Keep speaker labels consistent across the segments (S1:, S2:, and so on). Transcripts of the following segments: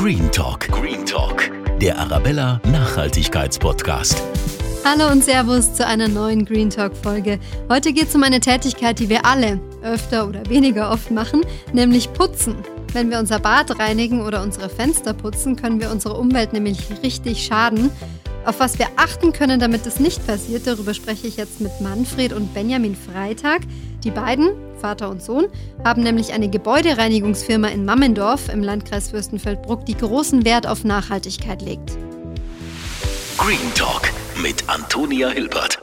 S1: Green Talk. Green Talk. Der Arabella Nachhaltigkeitspodcast.
S2: Hallo und Servus zu einer neuen Green Talk Folge. Heute geht es um eine Tätigkeit, die wir alle öfter oder weniger oft machen, nämlich putzen. Wenn wir unser Bad reinigen oder unsere Fenster putzen, können wir unserer Umwelt nämlich richtig schaden. Auf was wir achten können, damit es nicht passiert, darüber spreche ich jetzt mit Manfred und Benjamin Freitag. Die beiden, Vater und Sohn, haben nämlich eine Gebäudereinigungsfirma in Mammendorf im Landkreis Fürstenfeldbruck, die großen Wert auf Nachhaltigkeit legt.
S1: Green Talk mit Antonia Hilbert.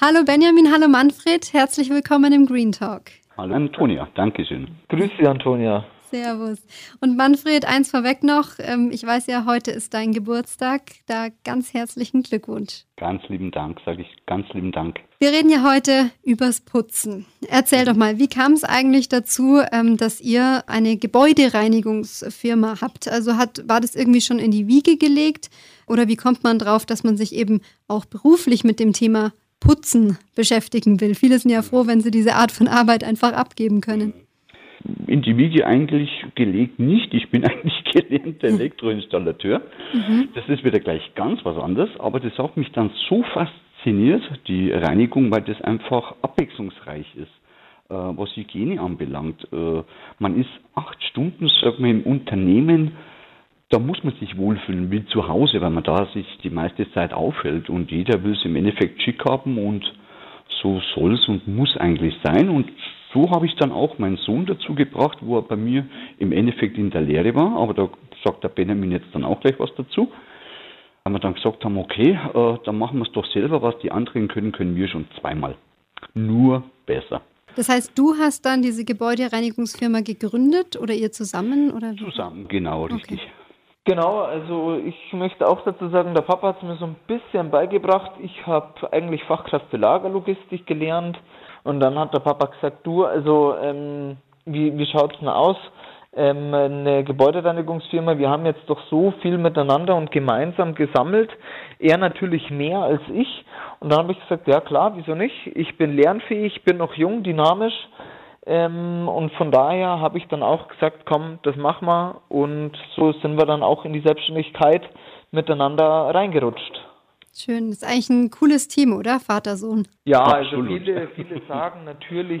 S2: Hallo Benjamin, hallo Manfred, herzlich willkommen im Green Talk.
S3: Hallo Antonia, Dankeschön.
S4: Grüß dich, Antonia.
S2: Servus. Und Manfred, eins vorweg noch. Ähm, ich weiß ja, heute ist dein Geburtstag. Da ganz herzlichen Glückwunsch.
S3: Ganz lieben Dank, sage ich ganz lieben Dank.
S2: Wir reden ja heute übers Putzen. Erzähl doch mal, wie kam es eigentlich dazu, ähm, dass ihr eine Gebäudereinigungsfirma habt? Also hat, war das irgendwie schon in die Wiege gelegt? Oder wie kommt man drauf, dass man sich eben auch beruflich mit dem Thema Putzen beschäftigen will? Viele sind ja froh, wenn sie diese Art von Arbeit einfach abgeben können
S3: in die Wiege eigentlich gelegt nicht. Ich bin eigentlich gelernter Elektroinstallateur. Mhm. Das ist wieder gleich ganz was anderes, aber das hat mich dann so fasziniert, die Reinigung, weil das einfach abwechslungsreich ist, äh, was Hygiene anbelangt. Äh, man ist acht Stunden, sagen wir, im Unternehmen, da muss man sich wohlfühlen wie zu Hause, weil man da sich die meiste Zeit aufhält und jeder will es im Endeffekt schick haben und so soll es und muss eigentlich sein und so habe ich dann auch meinen Sohn dazu gebracht, wo er bei mir im Endeffekt in der Lehre war, aber da sagt der Benjamin jetzt dann auch gleich was dazu. Weil wir dann gesagt haben, okay, äh, dann machen wir es doch selber, was die anderen können, können wir schon zweimal. Nur besser.
S2: Das heißt, du hast dann diese Gebäudereinigungsfirma gegründet oder ihr zusammen? Oder?
S3: Zusammen, genau, richtig. Okay.
S4: Genau, also ich möchte auch dazu sagen, der Papa hat es mir so ein bisschen beigebracht. Ich habe eigentlich Fachkraft für Lagerlogistik gelernt und dann hat der Papa gesagt, du, also ähm, wie, wie schaut's denn aus? Ähm, eine Gebäudereinigungsfirma, wir haben jetzt doch so viel miteinander und gemeinsam gesammelt. Er natürlich mehr als ich. Und dann habe ich gesagt, ja klar, wieso nicht? Ich bin lernfähig, bin noch jung, dynamisch ähm, und von daher habe ich dann auch gesagt, komm, das machen wir. Und so sind wir dann auch in die Selbstständigkeit miteinander reingerutscht.
S2: Schön, das ist eigentlich ein cooles Team, oder? Vater-Sohn.
S4: Ja, also viele, viele sagen natürlich,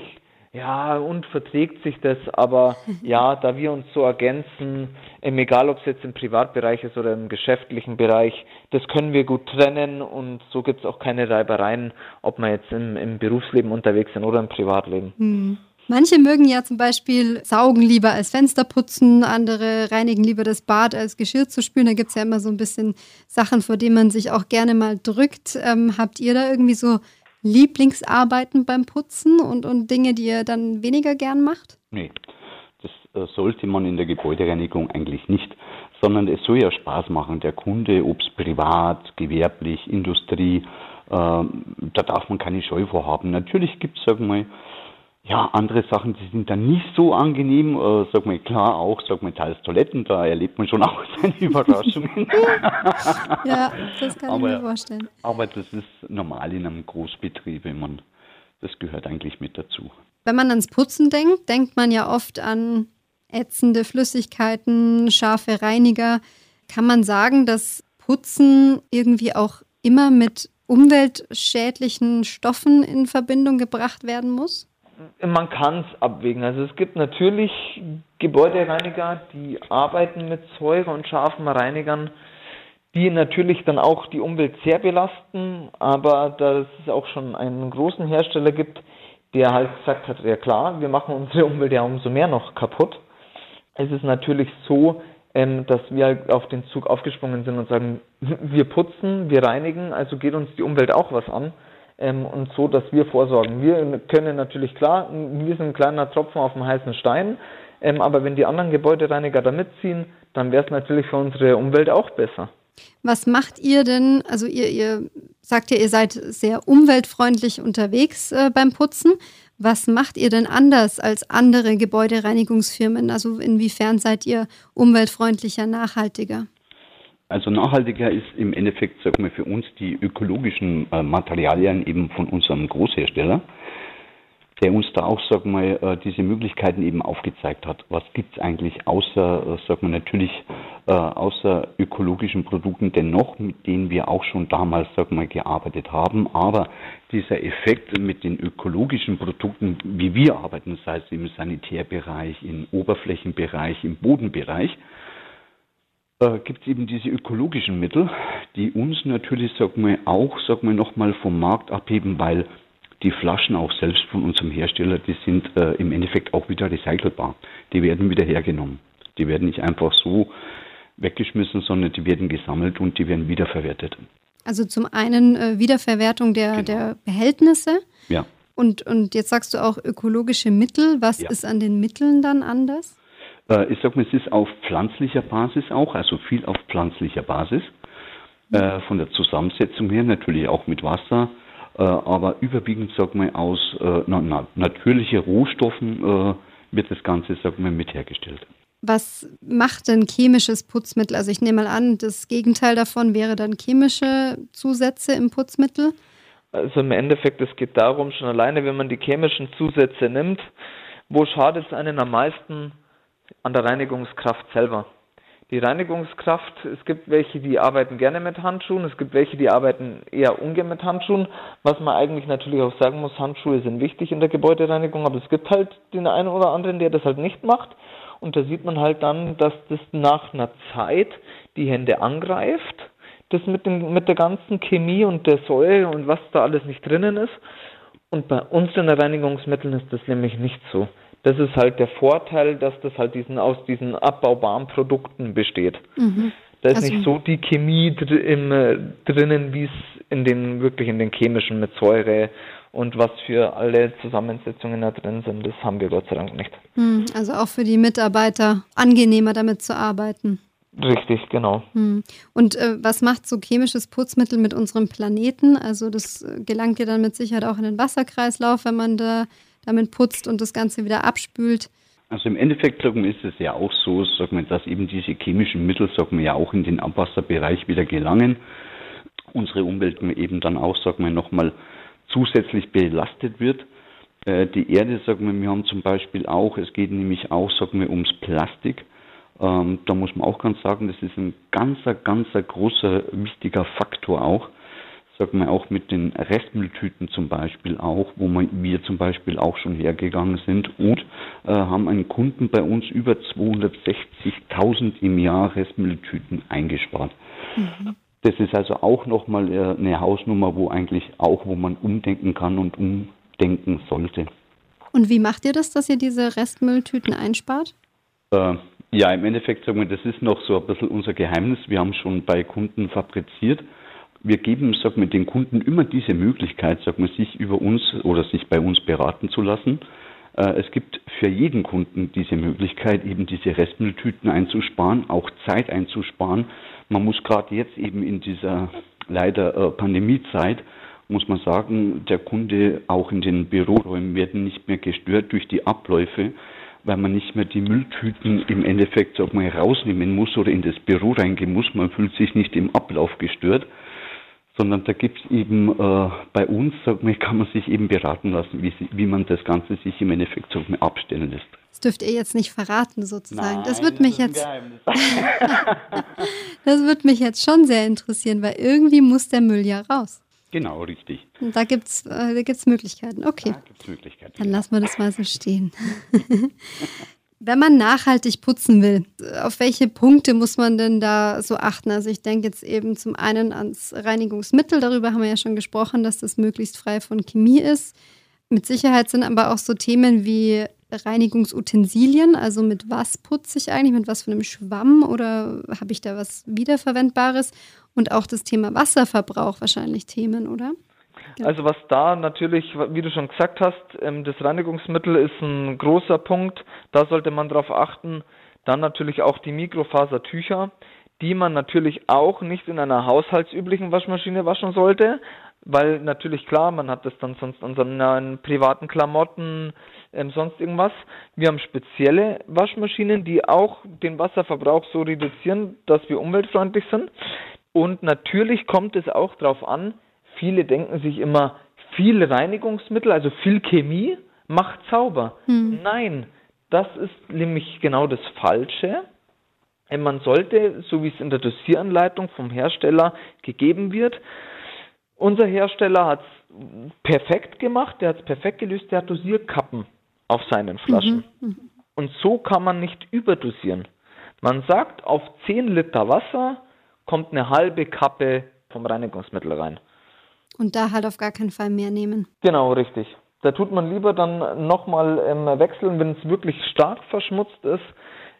S4: ja, und verträgt sich das, aber ja, da wir uns so ergänzen, ähm, egal ob es jetzt im Privatbereich ist oder im geschäftlichen Bereich, das können wir gut trennen und so gibt es auch keine Reibereien, ob wir jetzt im, im Berufsleben unterwegs sind oder im Privatleben.
S2: Hm. Manche mögen ja zum Beispiel saugen lieber als Fenster putzen, andere reinigen lieber das Bad als Geschirr zu spülen. Da gibt es ja immer so ein bisschen Sachen, vor denen man sich auch gerne mal drückt. Ähm, habt ihr da irgendwie so Lieblingsarbeiten beim Putzen und, und Dinge, die ihr dann weniger gern macht?
S3: Nee, das äh, sollte man in der Gebäudereinigung eigentlich nicht, sondern es soll ja Spaß machen. Der Kunde, ob es privat, gewerblich, Industrie, äh, da darf man keine Scheu vorhaben. Natürlich gibt es, sagen wir mal, ja, andere Sachen, die sind dann nicht so angenehm. Äh, sag mal, klar, auch, sag mal, teils Toiletten, da erlebt man schon auch seine Überraschungen.
S2: ja, das kann aber, ich mir vorstellen.
S3: Aber das ist normal in einem Großbetrieb, wenn man, das gehört eigentlich mit dazu.
S2: Wenn man ans Putzen denkt, denkt man ja oft an ätzende Flüssigkeiten, scharfe Reiniger. Kann man sagen, dass Putzen irgendwie auch immer mit umweltschädlichen Stoffen in Verbindung gebracht werden muss?
S4: Man kann es abwägen. Also es gibt natürlich Gebäudereiniger, die arbeiten mit Säure und scharfen Reinigern, die natürlich dann auch die Umwelt sehr belasten, aber da es auch schon einen großen Hersteller gibt, der halt gesagt hat, ja klar, wir machen unsere Umwelt ja umso mehr noch kaputt. Es ist natürlich so, ähm, dass wir halt auf den Zug aufgesprungen sind und sagen, wir putzen, wir reinigen, also geht uns die Umwelt auch was an ähm, und so, dass wir vorsorgen. Wir können natürlich klar, wir sind ein kleiner Tropfen auf dem heißen Stein, ähm, aber wenn die anderen Gebäudereiniger da mitziehen, dann wäre es natürlich für unsere Umwelt auch besser.
S2: Was macht ihr denn? Also ihr, ihr sagt ja, ihr seid sehr umweltfreundlich unterwegs äh, beim Putzen. Was macht ihr denn anders als andere Gebäudereinigungsfirmen? Also inwiefern seid ihr umweltfreundlicher, nachhaltiger?
S3: Also nachhaltiger ist im Endeffekt, sagen wir, für uns die ökologischen äh, Materialien eben von unserem Großhersteller, der uns da auch, sagen wir, äh, diese Möglichkeiten eben aufgezeigt hat. Was gibt es eigentlich außer, äh, sagen wir, natürlich außer ökologischen Produkten dennoch, mit denen wir auch schon damals, sag mal, gearbeitet haben. Aber dieser Effekt mit den ökologischen Produkten, wie wir arbeiten, sei es im Sanitärbereich, im Oberflächenbereich, im Bodenbereich, äh, gibt es eben diese ökologischen Mittel, die uns natürlich, sag mal, auch, sag mal, nochmal vom Markt abheben, weil die Flaschen auch selbst von unserem Hersteller, die sind äh, im Endeffekt auch wieder recycelbar. Die werden wieder hergenommen. Die werden nicht einfach so weggeschmissen, sondern die werden gesammelt und die werden wiederverwertet.
S2: Also zum einen äh, Wiederverwertung der, genau. der Behältnisse.
S3: Ja.
S2: Und, und jetzt sagst du auch ökologische Mittel. Was ja. ist an den Mitteln dann anders?
S3: Äh, ich sag mal, es ist auf pflanzlicher Basis auch, also viel auf pflanzlicher Basis. Äh, von der Zusammensetzung her natürlich auch mit Wasser, äh, aber überwiegend, sag mal, aus äh, na, na, natürlichen Rohstoffen äh, wird das Ganze, sag mal, mit hergestellt.
S2: Was macht denn chemisches Putzmittel? Also ich nehme mal an, das Gegenteil davon wäre dann chemische Zusätze im Putzmittel.
S4: Also im Endeffekt, es geht darum, schon alleine, wenn man die chemischen Zusätze nimmt, wo schadet es einen am meisten an der Reinigungskraft selber? Die Reinigungskraft, es gibt welche, die arbeiten gerne mit Handschuhen, es gibt welche, die arbeiten eher ungern mit Handschuhen. Was man eigentlich natürlich auch sagen muss, Handschuhe sind wichtig in der Gebäudereinigung, aber es gibt halt den einen oder anderen, der das halt nicht macht. Und da sieht man halt dann, dass das nach einer Zeit die Hände angreift, das mit, dem, mit der ganzen Chemie und der Säure und was da alles nicht drinnen ist. Und bei unseren Reinigungsmitteln ist das nämlich nicht so. Das ist halt der Vorteil, dass das halt diesen, aus diesen abbaubaren Produkten besteht. Mhm. Da ist also, nicht so die Chemie dr im, äh, drinnen, wie es in den wirklich in den chemischen mit Säure und was für alle Zusammensetzungen da drin sind, das haben wir Gott sei Dank nicht.
S2: Hm, also auch für die Mitarbeiter angenehmer damit zu arbeiten.
S4: Richtig, genau.
S2: Hm. Und äh, was macht so chemisches Putzmittel mit unserem Planeten? Also das äh, gelangt ja dann mit Sicherheit auch in den Wasserkreislauf, wenn man da damit putzt und das Ganze wieder abspült.
S3: Also im Endeffekt sagen wir, ist es ja auch so, sagen wir, dass eben diese chemischen Mittel sagen wir, ja auch in den Abwasserbereich wieder gelangen. Unsere Umwelt eben dann auch, sagen wir, nochmal zusätzlich belastet wird. Äh, die Erde, sagen wir, wir haben zum Beispiel auch, es geht nämlich auch, sagen wir, ums Plastik. Ähm, da muss man auch ganz sagen, das ist ein ganzer, ganzer großer, wichtiger Faktor auch. Sagen wir auch mit den Restmülltüten zum Beispiel auch, wo wir zum Beispiel auch schon hergegangen sind und äh, haben einen Kunden bei uns über 260.000 im Jahr Restmülltüten eingespart. Mhm. Das ist also auch nochmal äh, eine Hausnummer, wo eigentlich auch, wo man umdenken kann und umdenken sollte.
S2: Und wie macht ihr das, dass ihr diese Restmülltüten einspart?
S3: Äh, ja, im Endeffekt sagen wir, das ist noch so ein bisschen unser Geheimnis. Wir haben schon bei Kunden fabriziert. Wir geben, sagen wir, den Kunden immer diese Möglichkeit, sagen wir, sich über uns oder sich bei uns beraten zu lassen. Äh, es gibt für jeden Kunden diese Möglichkeit, eben diese Restmülltüten einzusparen, auch Zeit einzusparen man muss gerade jetzt eben in dieser leider äh, Pandemiezeit, muss man sagen, der Kunde auch in den Büroräumen werden nicht mehr gestört durch die Abläufe, weil man nicht mehr die Mülltüten im Endeffekt sag mal, rausnehmen muss oder in das Büro reingehen muss. Man fühlt sich nicht im Ablauf gestört sondern da gibt es eben äh, bei uns, sag mal, kann man sich eben beraten lassen, wie, wie man das Ganze sich im Endeffekt mal, abstellen lässt.
S2: Das dürft ihr jetzt nicht verraten, sozusagen. Nein, das wird mich jetzt. das wird mich jetzt schon sehr interessieren, weil irgendwie muss der Müll ja raus.
S3: Genau, richtig.
S2: Und da gibt es äh, gibt's Möglichkeiten. Okay. Da gibt's Möglichkeiten. Dann lassen wir das mal so stehen. Wenn man nachhaltig putzen will, auf welche Punkte muss man denn da so achten? Also ich denke jetzt eben zum einen ans Reinigungsmittel, darüber haben wir ja schon gesprochen, dass das möglichst frei von Chemie ist. Mit Sicherheit sind aber auch so Themen wie Reinigungsutensilien, also mit was putze ich eigentlich, mit was für einem Schwamm oder habe ich da was Wiederverwendbares? Und auch das Thema Wasserverbrauch wahrscheinlich Themen, oder?
S4: Also was da natürlich, wie du schon gesagt hast, ähm, das Reinigungsmittel ist ein großer Punkt. Da sollte man darauf achten. Dann natürlich auch die Mikrofasertücher, die man natürlich auch nicht in einer haushaltsüblichen Waschmaschine waschen sollte, weil natürlich klar, man hat das dann sonst an seinen privaten Klamotten, ähm, sonst irgendwas. Wir haben spezielle Waschmaschinen, die auch den Wasserverbrauch so reduzieren, dass wir umweltfreundlich sind. Und natürlich kommt es auch darauf an, viele denken sich immer, viel Reinigungsmittel, also viel Chemie macht Zauber. Hm. Nein, das ist nämlich genau das Falsche. Man sollte, so wie es in der Dosieranleitung vom Hersteller gegeben wird, unser Hersteller hat es perfekt gemacht, der hat es perfekt gelöst, der hat Dosierkappen auf seinen Flaschen. Mhm. mhm. Und so kann man nicht überdosieren. Man sagt, auf 10 Liter Wasser kommt eine halbe Kappe vom Reinigungsmittel rein.
S2: Und da halt auf gar keinen Fall mehr nehmen.
S4: Genau, richtig. Da tut man lieber dann nochmal ähm, wechseln, wenn es wirklich stark verschmutzt ist.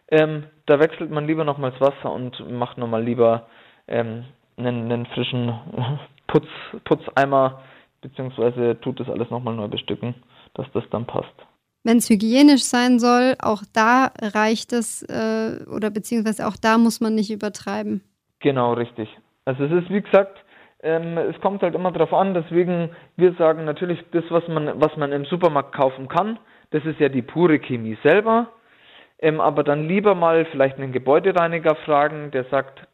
S4: Ähm, da wechselt man lieber nochmals Wasser und macht nochmal lieber ähm, einen, einen, frischen Putz, Putzeimer, beziehungsweise tut das alles nochmal neu bestücken, dass das dann passt.
S2: Wenn es hygienisch sein soll, auch da reicht es äh, oder beziehungsweise auch da muss man nicht übertreiben.
S4: Genau, richtig. Also es ist wie gesagt, ähm, es kommt halt immer darauf an, deswegen wir sagen natürlich, das, was man, was man im Supermarkt kaufen kann, das ist ja die pure Chemie selber. Ähm, aber dann lieber mal vielleicht einen Gebäudereiniger fragen, der sagt,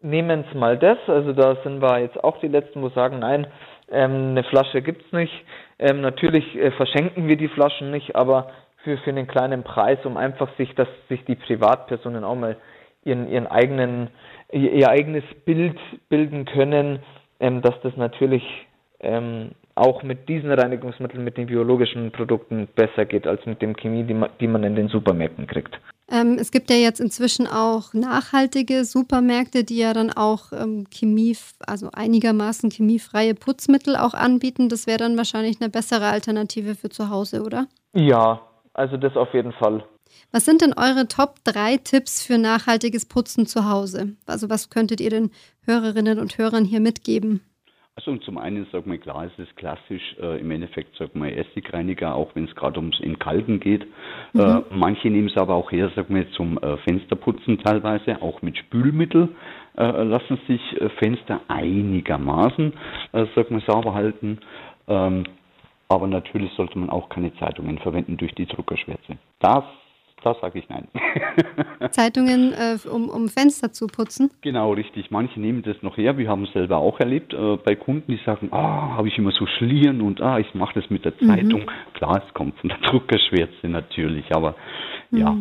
S4: nehmen Sie mal das. Also da sind wir jetzt auch die Letzten, wo sagen, nein, ähm, eine Flasche gibt es nicht. Ähm, natürlich äh, verschenken wir die Flaschen nicht, aber für, für einen kleinen Preis, um einfach sich, dass sich die Privatpersonen auch mal ihren, ihren eigenen, ihr, eigenes Bild bilden können, ähm, dass das natürlich ähm, auch mit diesen Reinigungsmitteln, mit den biologischen Produkten besser geht als mit dem Chemie, die man, die man in den Supermärkten kriegt.
S2: Ähm, es gibt ja jetzt inzwischen auch nachhaltige Supermärkte, die ja dann auch ähm, Chemie, also einigermaßen chemiefreie Putzmittel auch anbieten. Das wäre dann wahrscheinlich eine bessere Alternative für zu Hause, oder?
S4: Ja, also das auf jeden Fall.
S2: Was sind denn eure Top 3 Tipps für nachhaltiges Putzen zu Hause? Also was könntet ihr den Hörerinnen und Hörern hier mitgeben?
S3: Also zum einen, sag mal, klar, es ist klassisch äh, im Endeffekt, sag mal, Essigreiniger, auch wenn es gerade ums Entkalken geht. Mhm. Äh, manche nehmen es aber auch her, sag mal, zum äh, Fensterputzen teilweise, auch mit Spülmittel äh, lassen sich äh, Fenster einigermaßen, äh, sag mal, sauber halten. Ähm, aber natürlich sollte man auch keine Zeitungen verwenden durch die Druckerschwärze. Das da sage ich nein.
S2: Zeitungen, äh, um, um Fenster zu putzen?
S3: Genau, richtig. Manche nehmen das noch her. Wir haben es selber auch erlebt äh, bei Kunden, die sagen, ah, habe ich immer so Schlieren und ah, ich mache das mit der mhm. Zeitung. Mhm. Klar, es kommt von der Druckerschwärze natürlich, aber mhm. ja,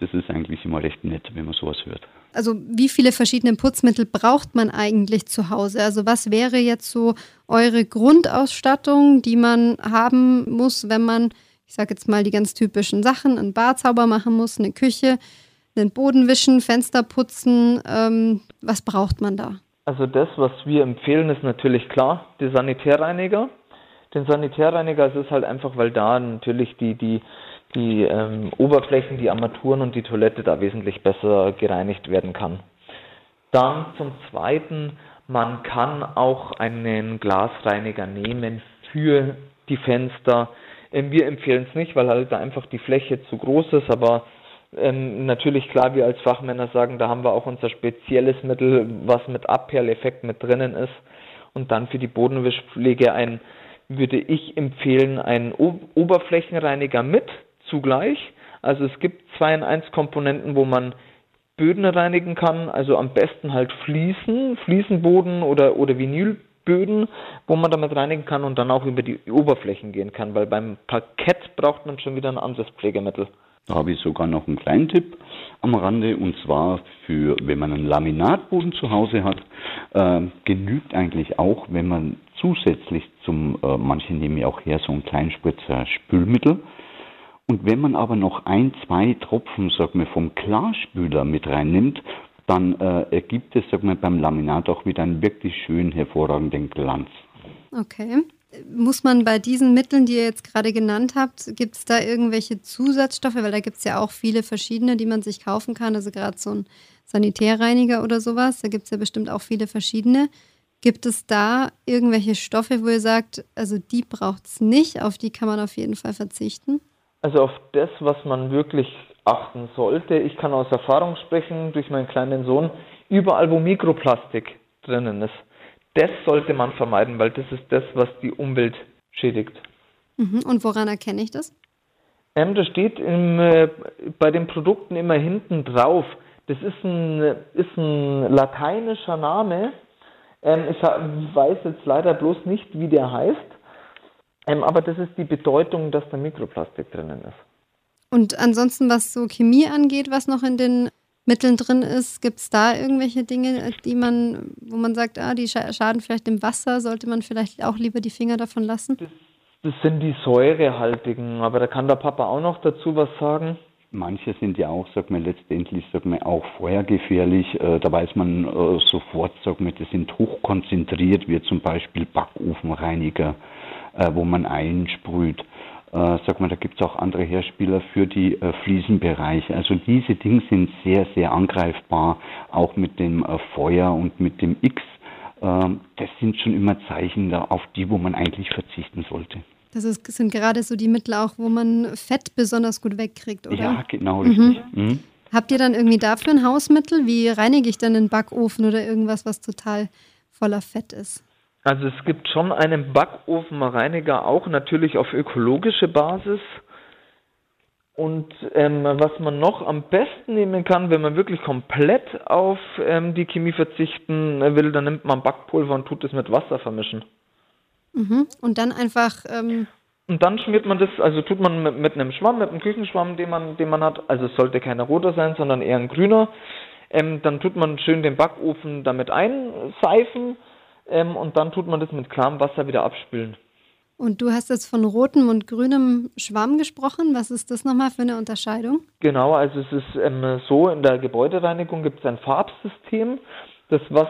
S3: das ist eigentlich immer recht nett, wenn man sowas hört.
S2: Also wie viele verschiedene Putzmittel braucht man eigentlich zu Hause? Also was wäre jetzt so eure Grundausstattung, die man haben muss, wenn man ich sage jetzt mal die ganz typischen Sachen, ein Bad sauber machen muss, eine Küche, den Boden wischen, Fenster putzen. Ähm, was braucht man da?
S4: Also das, was wir empfehlen, ist natürlich klar, der Sanitärreiniger. Den Sanitärreiniger ist es halt einfach, weil da natürlich die, die, die ähm, Oberflächen, die Armaturen und die Toilette da wesentlich besser gereinigt werden kann. Dann zum Zweiten, man kann auch einen Glasreiniger nehmen für die Fenster, wir empfehlen es nicht, weil halt da einfach die Fläche zu groß ist, aber ähm, natürlich klar, wir als Fachmänner sagen, da haben wir auch unser spezielles Mittel, was mit Abperleffekt mit drinnen ist. Und dann für die Bodenwischpflege ein, würde ich empfehlen, einen o Oberflächenreiniger mit zugleich. Also es gibt zwei in eins Komponenten, wo man Böden reinigen kann, also am besten halt Fliesen, Fliesenboden oder, oder Vinyl Böden, wo man damit reinigen kann und dann auch über die Oberflächen gehen kann, weil beim Parkett braucht man schon wieder ein anderes Pflegemittel.
S3: Da habe ich sogar noch einen kleinen Tipp am Rande und zwar für, wenn man einen Laminatboden zu Hause hat, äh, genügt eigentlich auch, wenn man zusätzlich zum, äh, manche nehmen ja auch her so einen kleinen Spritzer Spülmittel, und wenn man aber noch ein, zwei Tropfen, sag mal, vom Klarspüler mit reinnimmt, dann äh, ergibt es, sag mal, beim Laminat auch wieder einen wirklich schön hervorragenden Glanz.
S2: Okay. Muss man bei diesen Mitteln, die ihr jetzt gerade genannt habt, gibt es da irgendwelche Zusatzstoffe? Weil da gibt es ja auch viele verschiedene, die man sich kaufen kann. Also gerade so ein Sanitärreiniger oder sowas. Da gibt es ja bestimmt auch viele verschiedene. Gibt es da irgendwelche Stoffe, wo ihr sagt, also die braucht es nicht, auf die kann man auf jeden Fall verzichten?
S4: Also auf das, was man wirklich achten sollte. Ich kann aus Erfahrung sprechen durch meinen kleinen Sohn. Überall, wo Mikroplastik drinnen ist, das sollte man vermeiden, weil das ist das, was die Umwelt schädigt.
S2: Mhm. Und woran erkenne ich das?
S4: Ähm, das steht im, äh, bei den Produkten immer hinten drauf. Das ist ein, ist ein lateinischer Name. Ähm, ich weiß jetzt leider bloß nicht, wie der heißt. Ähm, aber das ist die Bedeutung, dass da Mikroplastik drinnen ist.
S2: Und ansonsten, was so Chemie angeht, was noch in den Mitteln drin ist. Gibt es da irgendwelche Dinge, die man, wo man sagt, ah, die schaden vielleicht dem Wasser, sollte man vielleicht auch lieber die Finger davon lassen?
S4: Das, das sind die säurehaltigen, aber da kann der Papa auch noch dazu was sagen.
S3: Manche sind ja auch, sag mal, letztendlich, sag mal, auch feuergefährlich. Äh, da weiß man äh, sofort, sag mal, die sind hochkonzentriert, wie zum Beispiel Backofenreiniger, äh, wo man einsprüht. Äh, sag mal, da gibt es auch andere Hersteller für die äh, Fliesenbereiche. Also diese Dinge sind sehr, sehr angreifbar, auch mit dem äh, Feuer und mit dem X. Ähm, das sind schon immer Zeichen da, auf die, wo man eigentlich verzichten sollte.
S2: Das ist, sind gerade so die Mittel auch, wo man Fett besonders gut wegkriegt, oder?
S3: Ja, genau, richtig. Mhm. Mhm.
S2: Habt ihr dann irgendwie dafür ein Hausmittel? Wie reinige ich dann einen Backofen oder irgendwas, was total voller Fett ist?
S4: Also es gibt schon einen Backofenreiniger, auch natürlich auf ökologische Basis. Und ähm, was man noch am besten nehmen kann, wenn man wirklich komplett auf ähm, die Chemie verzichten will, dann nimmt man Backpulver und tut es mit Wasser vermischen.
S2: Mhm. Und dann einfach. Ähm
S4: und dann schmiert man das, also tut man mit, mit, einem Schwamm, mit einem Küchenschwamm, den man, den man hat, also es sollte kein roter sein, sondern eher ein grüner. Ähm, dann tut man schön den Backofen damit einseifen ähm, und dann tut man das mit klarem Wasser wieder abspülen.
S2: Und du hast jetzt von rotem und grünem Schwamm gesprochen. Was ist das nochmal für eine Unterscheidung?
S4: Genau, also es ist ähm, so, in der Gebäudereinigung gibt es ein Farbsystem, das was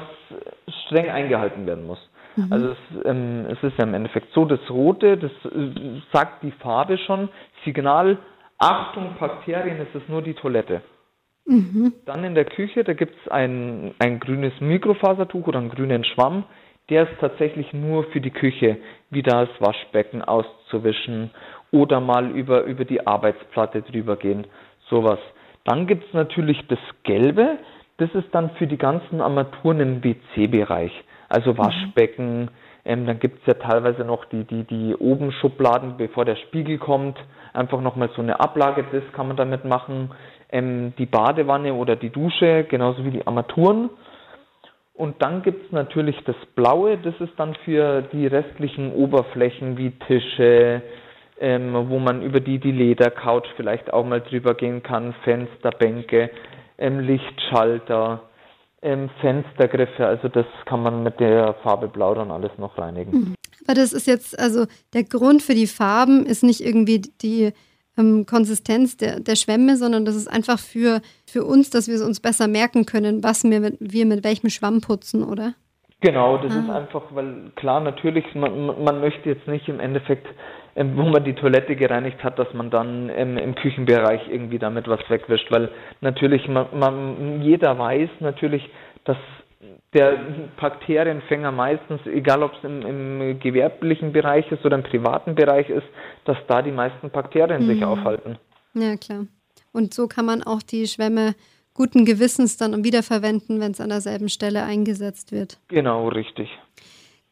S4: streng eingehalten werden muss. Mhm. Also es, ähm, es, ist ja im Endeffekt so, das Rote, das äh, sagt die Farbe schon, Signal, Achtung, Bakterien, es ist nur die Toilette. Mhm. Dann in der Küche, da gibt es ein, ein grünes Mikrofasertuch oder einen grünen Schwamm, der ist tatsächlich nur für die Küche, wie das Waschbecken auszuwischen oder mal über, über die Arbeitsplatte drüber gehen, sowas. Dann gibt es natürlich das Gelbe, das ist dann für die ganzen Armaturen im WC-Bereich, also mhm. Waschbecken, ähm, dann gibt es ja teilweise noch die, die, die oben Schubladen, bevor der Spiegel kommt, einfach nochmal so eine Ablage, das kann man damit machen, ähm, die Badewanne oder die Dusche, genauso wie die Armaturen. Und dann gibt es natürlich das Blaue, das ist dann für die restlichen Oberflächen wie Tische, ähm, wo man über die die Ledercouch vielleicht auch mal drüber gehen kann, Fenster, Bänke, ähm, Lichtschalter, ähm, Fenstergriffe. Also das kann man mit der Farbe Blau dann alles noch reinigen. Mhm.
S2: Aber das ist jetzt, also der Grund für die Farben ist nicht irgendwie die ähm, Konsistenz der, der Schwämme, sondern das ist einfach für, für uns, dass wir es uns besser merken können, was wir mit, wir mit welchem Schwamm putzen, oder?
S4: Genau, das ah. ist einfach, weil klar, natürlich, man, man möchte jetzt nicht im Endeffekt, ähm, wo man die Toilette gereinigt hat, dass man dann ähm, im Küchenbereich irgendwie damit was wegwischt, weil natürlich, man, man, jeder weiß natürlich, dass der Bakterienfänger meistens, egal ob es im, im, gewerblichen Bereich ist oder im privaten Bereich ist, dass da die meisten Bakterien mhm. sich aufhalten.
S2: Ja, klar. Und so kann man auch die Schwämme guten Gewissens dann wiederverwenden, wenn es an derselben Stelle eingesetzt wird.
S4: Genau, richtig.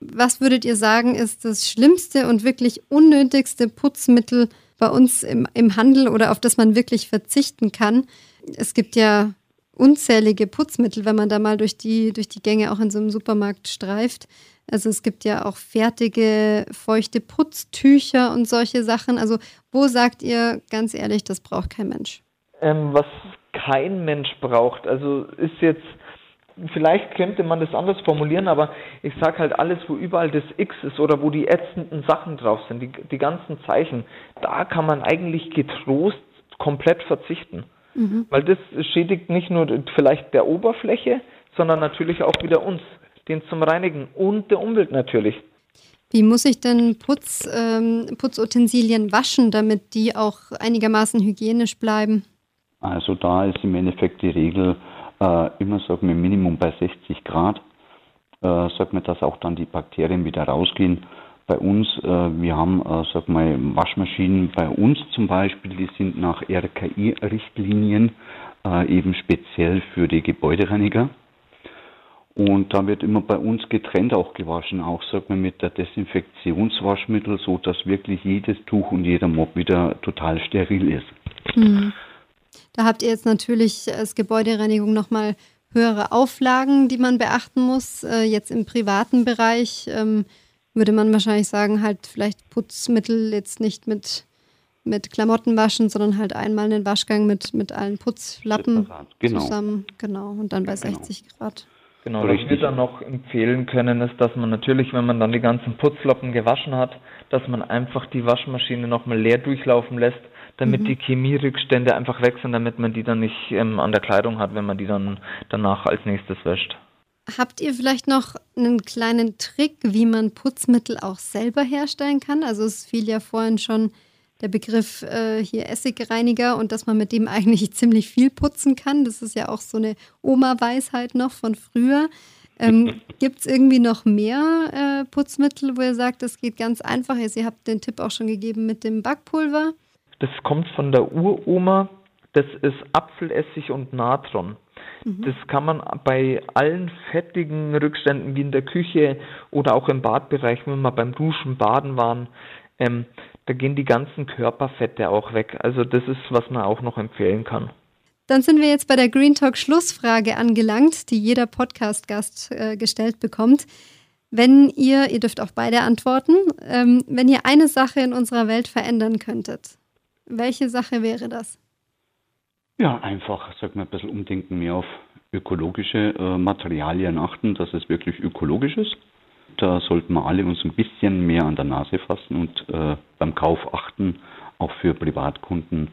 S2: Was würdet ihr sagen, ist das schlimmste und wirklich unnötigste Putzmittel bei uns im, im Handel oder auf das man wirklich verzichten kann? Es gibt ja unzählige Putzmittel, wenn man da mal durch die, durch die Gänge auch in so einem Supermarkt streift. Also es gibt ja auch fertige, feuchte Putztücher und solche Sachen. Also wo sagt ihr ganz ehrlich, das braucht kein Mensch?
S4: Ähm, was kein Mensch braucht, also ist jetzt, vielleicht könnte man das anders formulieren, aber ich sage halt alles, wo überall das X ist oder wo die ätzenden Sachen drauf sind, die, die ganzen Zeichen, da kann man eigentlich getrost komplett verzichten. Mhm. Weil das schädigt nicht nur vielleicht der Oberfläche, sondern natürlich auch wieder uns, den zum Reinigen und der Umwelt natürlich.
S2: Wie muss ich denn Putz, ähm, Putzutensilien waschen, damit die auch einigermaßen hygienisch bleiben?
S3: Also da ist im Endeffekt die Regel äh, immer, sagen wir, Minimum bei 60 Grad. Äh, sagt man, dass auch dann die Bakterien wieder rausgehen bei uns, äh, wir haben, äh, sag mal, Waschmaschinen bei uns zum Beispiel, die sind nach RKI-Richtlinien äh, eben speziell für die Gebäudereiniger. Und da wird immer bei uns getrennt auch gewaschen, auch sagt man mit der Desinfektionswaschmittel, so dass wirklich jedes Tuch und jeder Mob wieder total steril ist.
S2: Mhm. Da habt ihr jetzt natürlich als Gebäudereinigung nochmal höhere Auflagen, die man beachten muss. Äh, jetzt im privaten Bereich ähm, würde man wahrscheinlich sagen, halt vielleicht Putzmittel jetzt nicht mit mit Klamotten waschen, sondern halt einmal einen Waschgang mit, mit allen Putzlappen genau. zusammen. Genau, und dann bei genau. 60 Grad.
S4: Genau, was wir dann noch empfehlen können, ist, dass man natürlich, wenn man dann die ganzen Putzlappen gewaschen hat, dass man einfach die Waschmaschine nochmal leer durchlaufen lässt, damit mhm. die Chemierückstände einfach weg sind, damit man die dann nicht ähm, an der Kleidung hat, wenn man die dann danach als nächstes wäscht.
S2: Habt ihr vielleicht noch einen kleinen Trick, wie man Putzmittel auch selber herstellen kann? Also es fiel ja vorhin schon der Begriff äh, hier Essigreiniger und dass man mit dem eigentlich ziemlich viel putzen kann. Das ist ja auch so eine Oma-Weisheit noch von früher. Ähm, Gibt es irgendwie noch mehr äh, Putzmittel, wo ihr sagt, das geht ganz einfach? Ihr habt den Tipp auch schon gegeben mit dem Backpulver.
S4: Das kommt von der Uroma. Das ist Apfelessig und Natron. Mhm. Das kann man bei allen fettigen Rückständen wie in der Küche oder auch im Badbereich, wenn wir beim Duschen, Baden waren, ähm, da gehen die ganzen Körperfette auch weg. Also das ist, was man auch noch empfehlen kann.
S2: Dann sind wir jetzt bei der Green Talk Schlussfrage angelangt, die jeder Podcast-Gast äh, gestellt bekommt. Wenn ihr, ihr dürft auch beide antworten, ähm, wenn ihr eine Sache in unserer Welt verändern könntet, welche Sache wäre das?
S3: Ja, einfach, sag mal, ein bisschen umdenken, mehr auf ökologische äh, Materialien achten, dass es wirklich ökologisch ist. Da sollten wir alle uns ein bisschen mehr an der Nase fassen und äh, beim Kauf achten, auch für Privatkunden.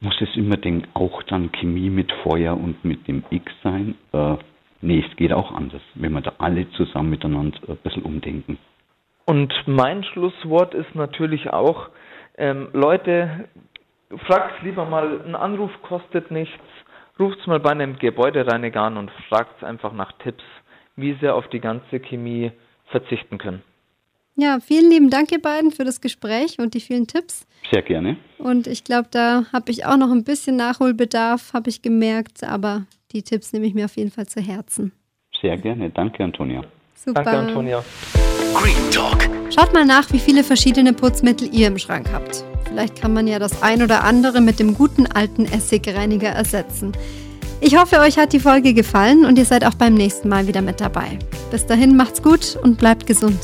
S3: Muss es immer denn auch dann Chemie mit Feuer und mit dem X sein? Äh, nee, es geht auch anders, wenn wir da alle zusammen miteinander ein bisschen umdenken.
S4: Und mein Schlusswort ist natürlich auch, ähm, Leute, fragt lieber mal, ein Anruf kostet nichts. Ruft mal bei einem Gebäudereiniger an und fragt einfach nach Tipps, wie sie auf die ganze Chemie verzichten können.
S2: Ja, vielen lieben Dank, ihr beiden, für das Gespräch und die vielen Tipps.
S3: Sehr gerne.
S2: Und ich glaube, da habe ich auch noch ein bisschen Nachholbedarf, habe ich gemerkt, aber die Tipps nehme ich mir auf jeden Fall zu Herzen.
S3: Sehr gerne. Danke, Antonia.
S2: Super.
S4: Danke, Antonia.
S1: Green Talk.
S2: Schaut mal nach, wie viele verschiedene Putzmittel ihr im Schrank habt. Vielleicht kann man ja das ein oder andere mit dem guten alten Essigreiniger ersetzen. Ich hoffe, euch hat die Folge gefallen und ihr seid auch beim nächsten Mal wieder mit dabei. Bis dahin macht's gut und bleibt gesund.